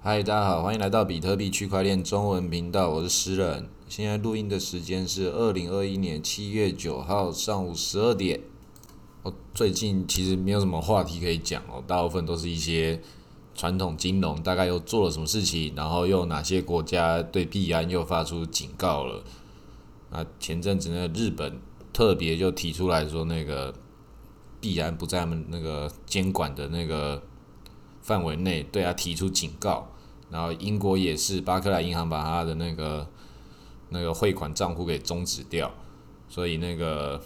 嗨，大家好，欢迎来到比特币区块链中文频道，我是诗人。现在录音的时间是二零二一年七月九号上午十二点。我最近其实没有什么话题可以讲哦，大部分都是一些传统金融大概又做了什么事情，然后又哪些国家对币安又发出警告了。那前阵子呢，日本特别就提出来说，那个币安不在他们那个监管的那个。范围内对他提出警告，然后英国也是巴克莱银行把他的那个那个汇款账户给终止掉，所以那个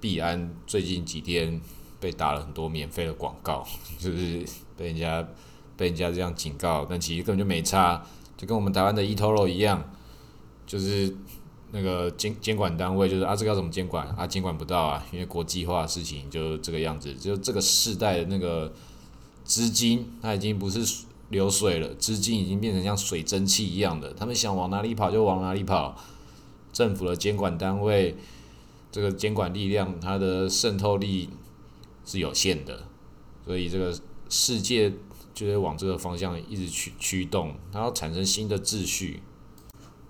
币安最近几天被打了很多免费的广告，就是被人家被人家这样警告，但其实根本就没差，就跟我们台湾的 eToro 一样，就是那个监监管单位就是啊这个要怎么监管啊监管不到啊，因为国际化事情就这个样子，就这个世代的那个。资金它已经不是流水了，资金已经变成像水蒸气一样的，他们想往哪里跑就往哪里跑。政府的监管单位，这个监管力量它的渗透力是有限的，所以这个世界就会往这个方向一直驱驱动，它要产生新的秩序。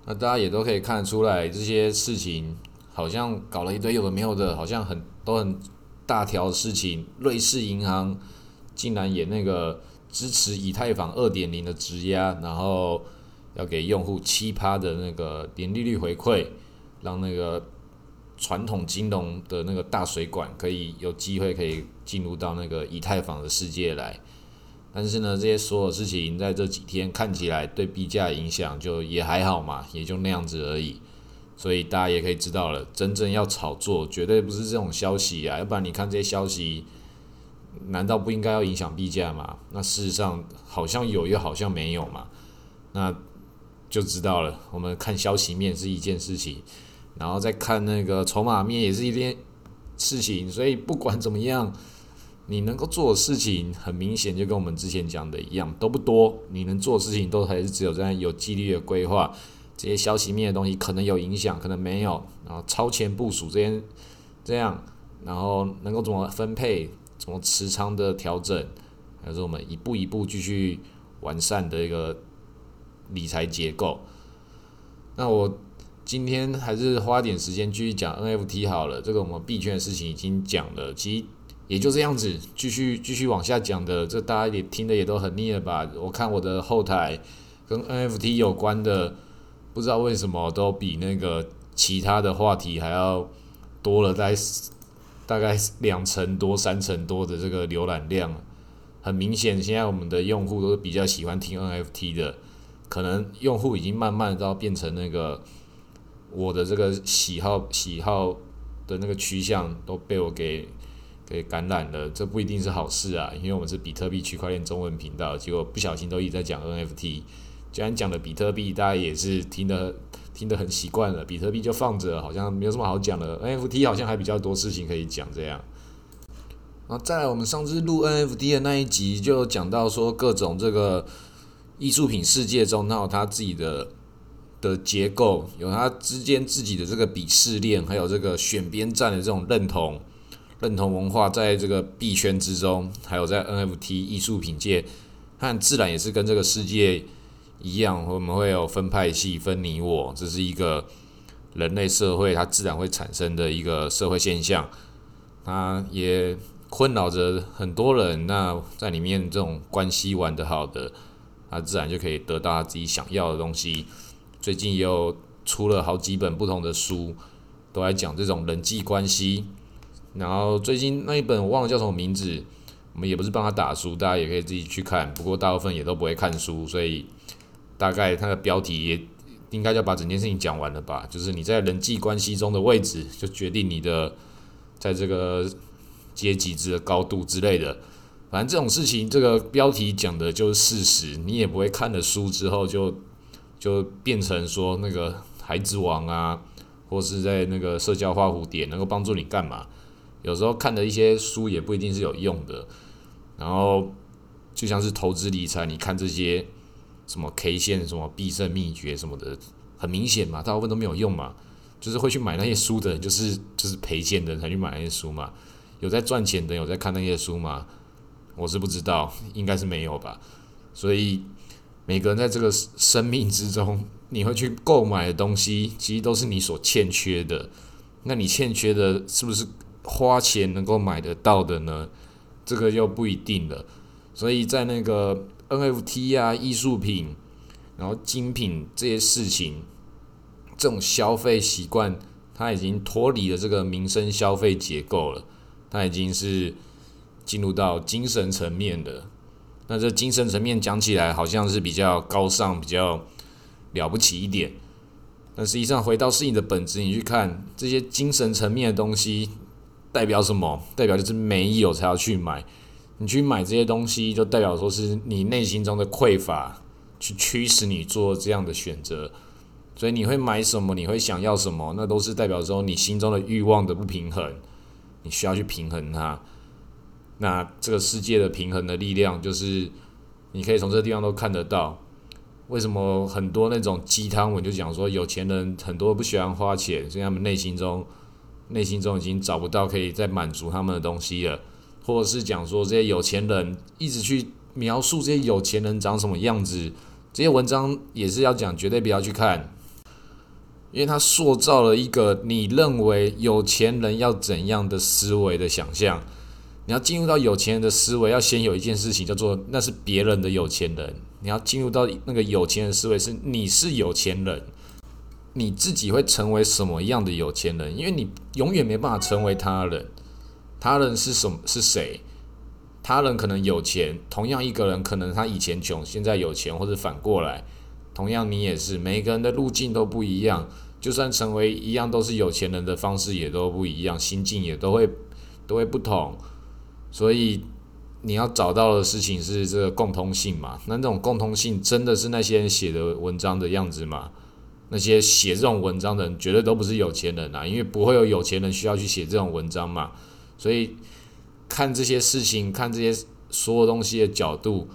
那大家也都可以看得出来，这些事情好像搞了一堆有的没有的，好像很都很大条的事情。瑞士银行。竟然也那个支持以太坊二点零的质押，然后要给用户七趴的那个年利率回馈，让那个传统金融的那个大水管可以有机会可以进入到那个以太坊的世界来。但是呢，这些所有事情在这几天看起来对币价影响就也还好嘛，也就那样子而已。所以大家也可以知道了，真正要炒作绝对不是这种消息啊，要不然你看这些消息。难道不应该要影响币价吗？那事实上好像有，又好像没有嘛。那就知道了。我们看消息面是一件事情，然后再看那个筹码面也是一件事情。所以不管怎么样，你能够做的事情，很明显就跟我们之前讲的一样，都不多。你能做的事情都还是只有在有纪律的规划。这些消息面的东西可能有影响，可能没有。然后超前部署这些这样，然后能够怎么分配？什么持仓的调整，还是我们一步一步继续完善的一个理财结构。那我今天还是花点时间继续讲 NFT 好了。这个我们币圈的事情已经讲了，其实也就这样子，继续继续往下讲的。这大家也听的也都很腻了吧？我看我的后台跟 NFT 有关的，不知道为什么都比那个其他的话题还要多了在。大概两成多、三成多的这个浏览量，很明显，现在我们的用户都是比较喜欢听 NFT 的，可能用户已经慢慢都要变成那个我的这个喜好、喜好的那个趋向都被我给给感染了，这不一定是好事啊，因为我们是比特币区块链中文频道，结果不小心都一直在讲 NFT，既然讲了比特币，大家也是听的。听得很习惯了，比特币就放着，好像没有什么好讲的。NFT 好像还比较多事情可以讲，这样。然后再来，我们上次录 NFT 的那一集就讲到说，各种这个艺术品世界中，它有它自己的的结构，有它之间自己的这个鄙视链，还有这个选边站的这种认同认同文化，在这个币圈之中，还有在 NFT 艺术品界，它自然也是跟这个世界。一样，我们会有分派系、分你我，这是一个人类社会它自然会产生的一个社会现象，它也困扰着很多人。那在里面这种关系玩得好的，他自然就可以得到他自己想要的东西。最近也有出了好几本不同的书，都在讲这种人际关系。然后最近那一本我忘了叫什么名字，我们也不是帮他打书，大家也可以自己去看。不过大部分也都不会看书，所以。大概它的标题也应该要把整件事情讲完了吧？就是你在人际关系中的位置，就决定你的在这个阶级之的高度之类的。反正这种事情，这个标题讲的就是事实。你也不会看了书之后就就变成说那个孩子王啊，或是在那个社交花蝴蝶能够帮助你干嘛？有时候看的一些书也不一定是有用的。然后就像是投资理财，你看这些。什么 K 线，什么必胜秘诀什么的，很明显嘛，大部分都没有用嘛。就是会去买那些书的，就是就是赔钱的人才去买那些书嘛。有在赚钱的，有在看那些书吗？我是不知道，应该是没有吧。所以每个人在这个生命之中，你会去购买的东西，其实都是你所欠缺的。那你欠缺的，是不是花钱能够买得到的呢？这个又不一定了。所以在那个 NFT 啊、艺术品，然后精品这些事情，这种消费习惯，它已经脱离了这个民生消费结构了。它已经是进入到精神层面的。那这精神层面讲起来好像是比较高尚、比较了不起一点，但实际上回到事情的本质，你去看这些精神层面的东西代表什么？代表就是没有才要去买。你去买这些东西，就代表说是你内心中的匮乏，去驱使你做这样的选择。所以你会买什么？你会想要什么？那都是代表说你心中的欲望的不平衡，你需要去平衡它。那这个世界的平衡的力量，就是你可以从这地方都看得到。为什么很多那种鸡汤文就讲说，有钱人很多不喜欢花钱，所以他们内心中内心中已经找不到可以再满足他们的东西了，或者是讲说这些有钱人一直去描述这些有钱人长什么样子，这些文章也是要讲，绝对不要去看，因为他塑造了一个你认为有钱人要怎样的思维的想象。你要进入到有钱人的思维，要先有一件事情叫做那是别人的有钱人。你要进入到那个有钱人思维，是你是有钱人，你自己会成为什么样的有钱人？因为你永远没办法成为他人。他人是什么？是谁？他人可能有钱，同样一个人可能他以前穷，现在有钱，或者反过来，同样你也是。每个人的路径都不一样，就算成为一样都是有钱人的方式也都不一样，心境也都会都会不同。所以你要找到的事情是这个共通性嘛？那那种共通性真的是那些人写的文章的样子吗？那些写这种文章的人绝对都不是有钱人啊，因为不会有有钱人需要去写这种文章嘛。所以看这些事情，看这些所有东西的角度，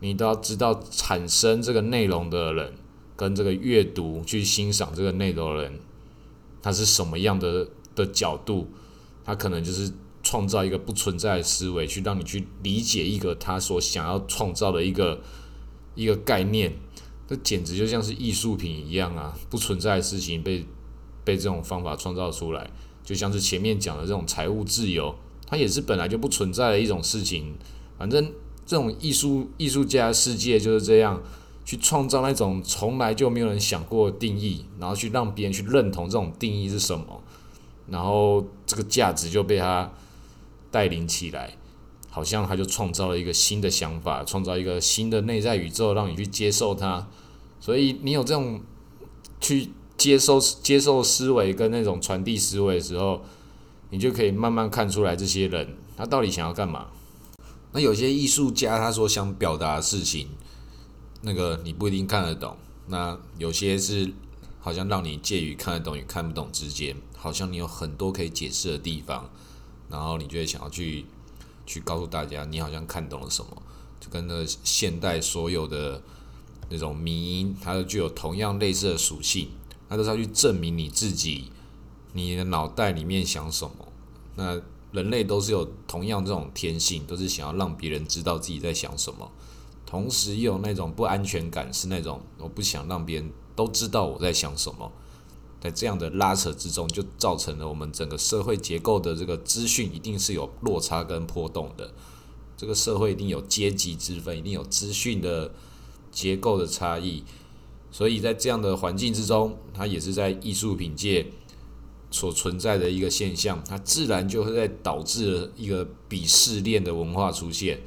你都要知道产生这个内容的人跟这个阅读去欣赏这个内容的人，他是什么样的的角度，他可能就是。创造一个不存在的思维，去让你去理解一个他所想要创造的一个一个概念，这简直就像是艺术品一样啊！不存在的事情被被这种方法创造出来，就像是前面讲的这种财务自由，它也是本来就不存在的一种事情。反正这种艺术艺术家世界就是这样，去创造那种从来就没有人想过的定义，然后去让别人去认同这种定义是什么，然后这个价值就被他。带领起来，好像他就创造了一个新的想法，创造一个新的内在宇宙，让你去接受它。所以你有这种去接收、接受思维跟那种传递思维的时候，你就可以慢慢看出来这些人他到底想要干嘛。那有些艺术家他说想表达的事情，那个你不一定看得懂。那有些是好像让你介于看得懂与看不懂之间，好像你有很多可以解释的地方。然后你就会想要去去告诉大家，你好像看懂了什么，就跟那现代所有的那种迷因，它都具有同样类似的属性，那都是要去证明你自己，你的脑袋里面想什么。那人类都是有同样这种天性，都是想要让别人知道自己在想什么，同时又有那种不安全感，是那种我不想让别人都知道我在想什么。在这样的拉扯之中，就造成了我们整个社会结构的这个资讯一定是有落差跟波动的。这个社会一定有阶级之分，一定有资讯的结构的差异。所以在这样的环境之中，它也是在艺术品界所存在的一个现象，它自然就会在导致一个鄙视链的文化出现。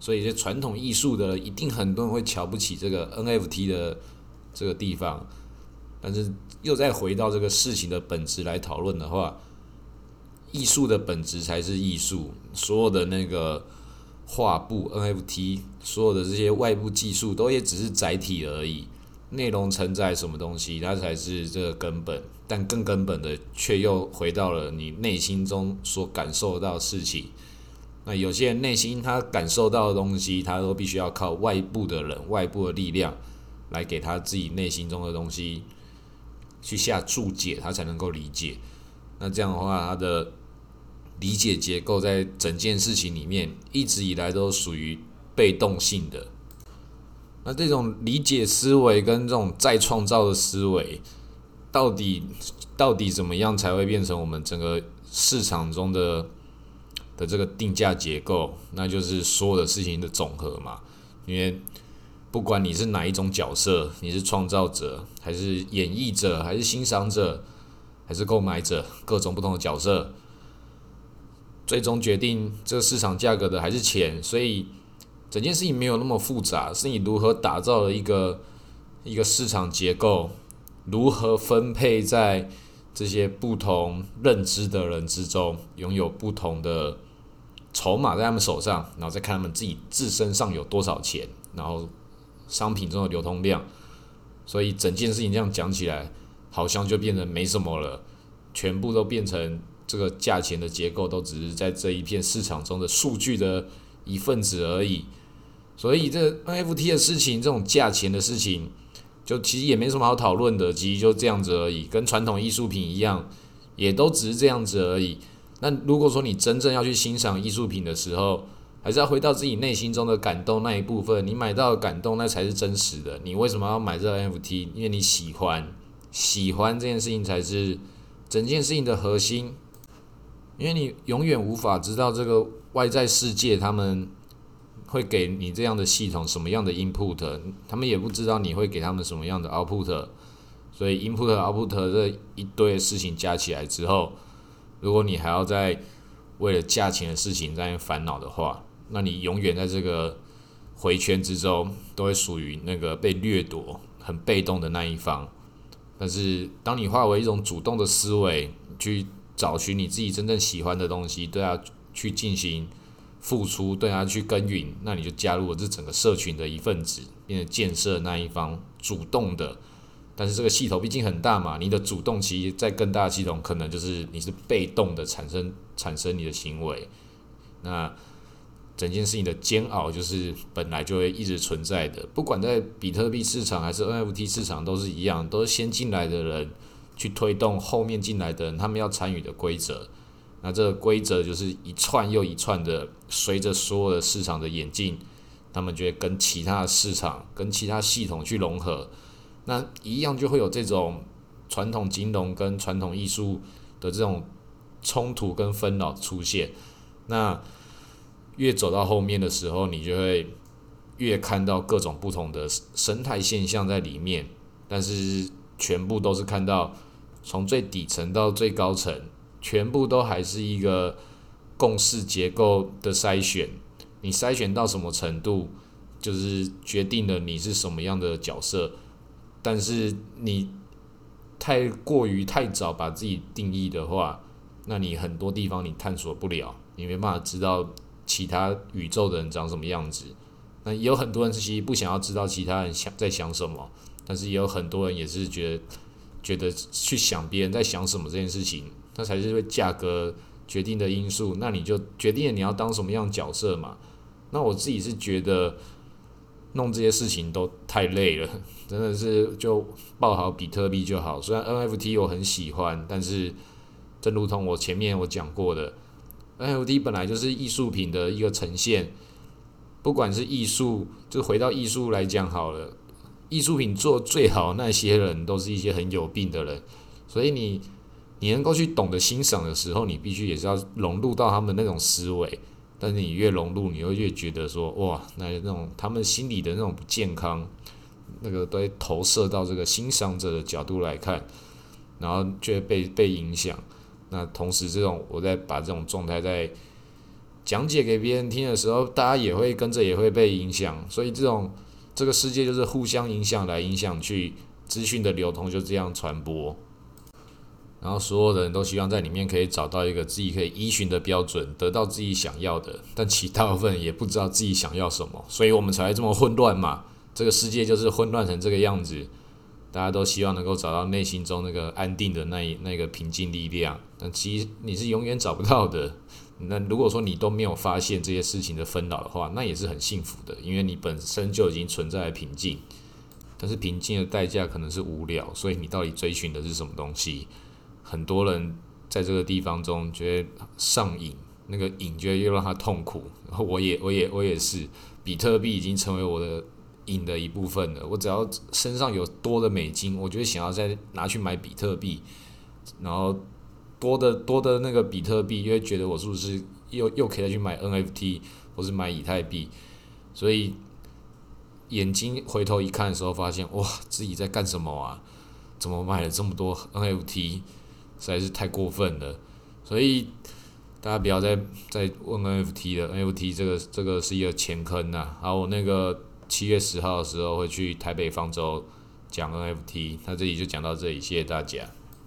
所以，这传统艺术的一定很多人会瞧不起这个 NFT 的这个地方。但是又再回到这个事情的本质来讨论的话，艺术的本质才是艺术。所有的那个画布、NFT，所有的这些外部技术，都也只是载体而已。内容承载什么东西，它才是这个根本。但更根本的，却又回到了你内心中所感受到的事情。那有些人内心他感受到的东西，他都必须要靠外部的人、外部的力量来给他自己内心中的东西。去下注解，他才能够理解。那这样的话，他的理解结构在整件事情里面一直以来都属于被动性的。那这种理解思维跟这种再创造的思维，到底到底怎么样才会变成我们整个市场中的的这个定价结构？那就是所有的事情的总和嘛。因为不管你是哪一种角色，你是创造者，还是演绎者，还是欣赏者，还是购买者，各种不同的角色，最终决定这个市场价格的还是钱，所以。整件事情没有那么复杂，是你如何打造了一个一个市场结构，如何分配在这些不同认知的人之中，拥有不同的筹码在他们手上，然后再看他们自己自身上有多少钱，然后商品中的流通量，所以整件事情这样讲起来，好像就变得没什么了，全部都变成这个价钱的结构都只是在这一片市场中的数据的一份子而已。所以这 NFT 的事情，这种价钱的事情，就其实也没什么好讨论的，其实就这样子而已，跟传统艺术品一样，也都只是这样子而已。那如果说你真正要去欣赏艺术品的时候，还是要回到自己内心中的感动那一部分，你买到的感动那才是真实的。你为什么要买这 NFT？因为你喜欢，喜欢这件事情才是整件事情的核心。因为你永远无法知道这个外在世界他们。会给你这样的系统什么样的 input，他们也不知道你会给他们什么样的 output，所以 input output 这一堆事情加起来之后，如果你还要在为了价钱的事情在烦恼的话，那你永远在这个回圈之中都会属于那个被掠夺、很被动的那一方。但是当你化为一种主动的思维，去找寻你自己真正喜欢的东西，对啊，去进行。付出对他去耕耘，那你就加入了这整个社群的一份子，变成建设那一方主动的。但是这个系统毕竟很大嘛，你的主动其实在更大的系统，可能就是你是被动的产生产生你的行为。那整件事情的煎熬就是本来就会一直存在的，不管在比特币市场还是 NFT 市场都是一样，都是先进来的人去推动后面进来的人他们要参与的规则。那这个规则就是一串又一串的，随着所有的市场的演进，他们就会跟其他的市场、跟其他系统去融合，那一样就会有这种传统金融跟传统艺术的这种冲突跟纷扰出现。那越走到后面的时候，你就会越看到各种不同的生态现象在里面，但是全部都是看到从最底层到最高层。全部都还是一个共识结构的筛选，你筛选到什么程度，就是决定了你是什么样的角色。但是你太过于太早把自己定义的话，那你很多地方你探索不了，你没办法知道其他宇宙的人长什么样子。那也有很多人其实不想要知道其他人想在想什么，但是也有很多人也是觉得觉得去想别人在想什么这件事情。那才是为价格决定的因素，那你就决定了你要当什么样角色嘛？那我自己是觉得弄这些事情都太累了，真的是就报好比特币就好。虽然 NFT 我很喜欢，但是正如同我前面我讲过的，NFT 本来就是艺术品的一个呈现，不管是艺术，就回到艺术来讲好了，艺术品做最好那些人都是一些很有病的人，所以你。你能够去懂得欣赏的时候，你必须也是要融入到他们那种思维。但是你越融入，你会越觉得说，哇，那那种他们心里的那种不健康，那个都会投射到这个欣赏者的角度来看，然后就会被被影响。那同时，这种我在把这种状态在讲解给别人听的时候，大家也会跟着也会被影响。所以，这种这个世界就是互相影响来影响去，资讯的流通就这样传播。然后所有的人都希望在里面可以找到一个自己可以依循的标准，得到自己想要的，但其大部分也不知道自己想要什么，所以我们才会这么混乱嘛。这个世界就是混乱成这个样子，大家都希望能够找到内心中那个安定的那一那个平静力量，但其实你是永远找不到的。那如果说你都没有发现这些事情的纷扰的话，那也是很幸福的，因为你本身就已经存在平静。但是平静的代价可能是无聊，所以你到底追寻的是什么东西？很多人在这个地方中觉得上瘾，那个瘾觉得又让他痛苦。然后我也，我也，我也是。比特币已经成为我的瘾的一部分了。我只要身上有多的美金，我就会想要再拿去买比特币，然后多的多的那个比特币，又会觉得我是不是又又可以再去买 NFT 或是买以太币，所以眼睛回头一看的时候，发现哇，自己在干什么啊？怎么买了这么多 NFT？实在是太过分了，所以大家不要再再问 NFT 了，NFT 这个这个是一个前坑呐。好，我那个七月十号的时候会去台北方舟讲 NFT，那这里就讲到这里，谢谢大家。